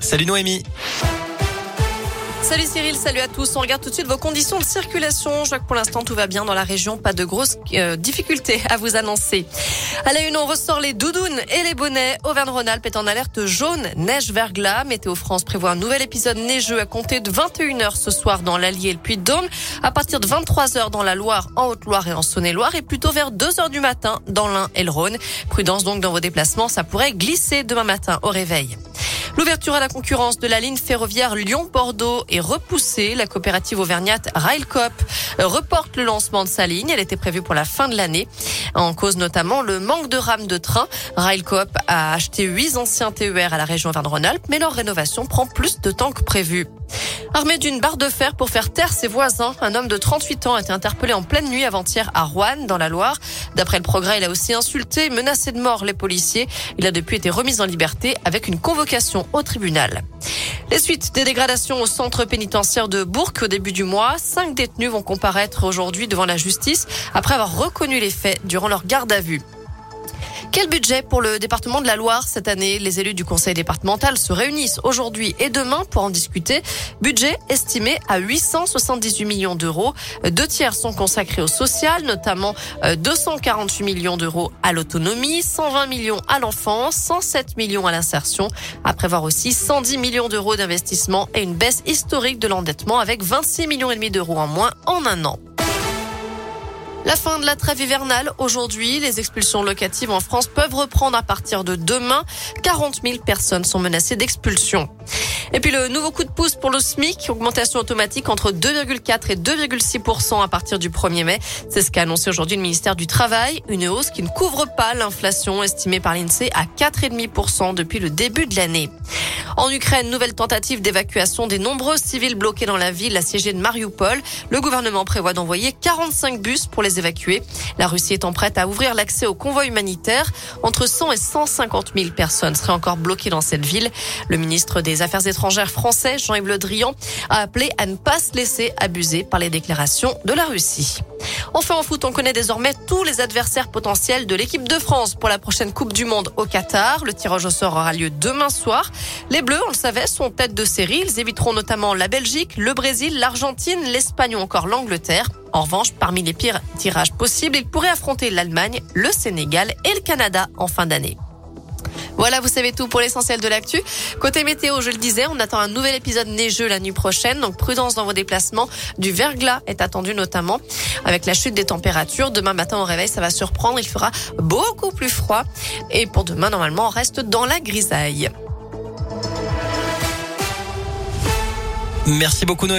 Salut Noémie. Salut Cyril, salut à tous. On regarde tout de suite vos conditions de circulation. Je vois que pour l'instant tout va bien dans la région, pas de grosses euh, difficultés à vous annoncer. À la une, on ressort les doudounes et les bonnets. Auvergne-Rhône-Alpes est en alerte jaune, neige verglas. Météo France prévoit un nouvel épisode neigeux à compter de 21h ce soir dans l'Allier et le Puy-de-Dôme, à partir de 23h dans la Loire, en Haute-Loire et en Saône-et-Loire et plutôt vers 2h du matin dans l'Ain et le Rhône. Prudence donc dans vos déplacements, ça pourrait glisser demain matin au réveil. L'ouverture à la concurrence de la ligne ferroviaire Lyon-Bordeaux est repoussée. La coopérative auvergnate Railcoop reporte le lancement de sa ligne. Elle était prévue pour la fin de l'année. En cause notamment le manque de rames de train. Railcoop a acheté huit anciens TER à la région Auvergne-Rhône-Alpes, mais leur rénovation prend plus de temps que prévu. Armé d'une barre de fer pour faire taire ses voisins, un homme de 38 ans a été interpellé en pleine nuit avant-hier à Rouen, dans la Loire. D'après le progrès, il a aussi insulté menacé de mort les policiers. Il a depuis été remis en liberté avec une convocation au tribunal. Les suites des dégradations au centre pénitentiaire de Bourg au début du mois. Cinq détenus vont comparaître aujourd'hui devant la justice après avoir reconnu les faits durant leur garde à vue. Quel budget pour le département de la Loire cette année? Les élus du conseil départemental se réunissent aujourd'hui et demain pour en discuter. Budget estimé à 878 millions d'euros. Deux tiers sont consacrés au social, notamment 248 euh, millions d'euros à l'autonomie, 120 millions à l'enfance, 107 millions à l'insertion. À prévoir aussi 110 millions d'euros d'investissement et une baisse historique de l'endettement avec 26 millions et demi d'euros en moins en un an. La fin de la trêve hivernale aujourd'hui. Les expulsions locatives en France peuvent reprendre à partir de demain. 40 000 personnes sont menacées d'expulsion. Et puis le nouveau coup de pouce pour le SMIC, augmentation automatique entre 2,4 et 2,6 à partir du 1er mai. C'est ce qu'a annoncé aujourd'hui le ministère du Travail, une hausse qui ne couvre pas l'inflation estimée par l'INSEE à 4,5% depuis le début de l'année. En Ukraine, nouvelle tentative d'évacuation des nombreux civils bloqués dans la ville assiégée de Mariupol. Le gouvernement prévoit d'envoyer 45 bus pour les évacuer. La Russie étant prête à ouvrir l'accès aux convois humanitaires. Entre 100 et 150 000 personnes seraient encore bloquées dans cette ville. Le ministre des Affaires français, Jean-Yves Le Drian, a appelé à ne pas se laisser abuser par les déclarations de la Russie. Enfin en foot, on connaît désormais tous les adversaires potentiels de l'équipe de France pour la prochaine Coupe du Monde au Qatar. Le tirage au sort aura lieu demain soir. Les Bleus, on le savait, sont tête de série. Ils éviteront notamment la Belgique, le Brésil, l'Argentine, l'Espagne ou encore l'Angleterre. En revanche, parmi les pires tirages possibles, ils pourraient affronter l'Allemagne, le Sénégal et le Canada en fin d'année. Voilà, vous savez tout pour l'essentiel de l'actu. Côté météo, je le disais, on attend un nouvel épisode neigeux la nuit prochaine, donc prudence dans vos déplacements. Du verglas est attendu notamment avec la chute des températures. Demain matin au réveil, ça va surprendre, il fera beaucoup plus froid. Et pour demain, normalement, on reste dans la grisaille. Merci beaucoup Noé.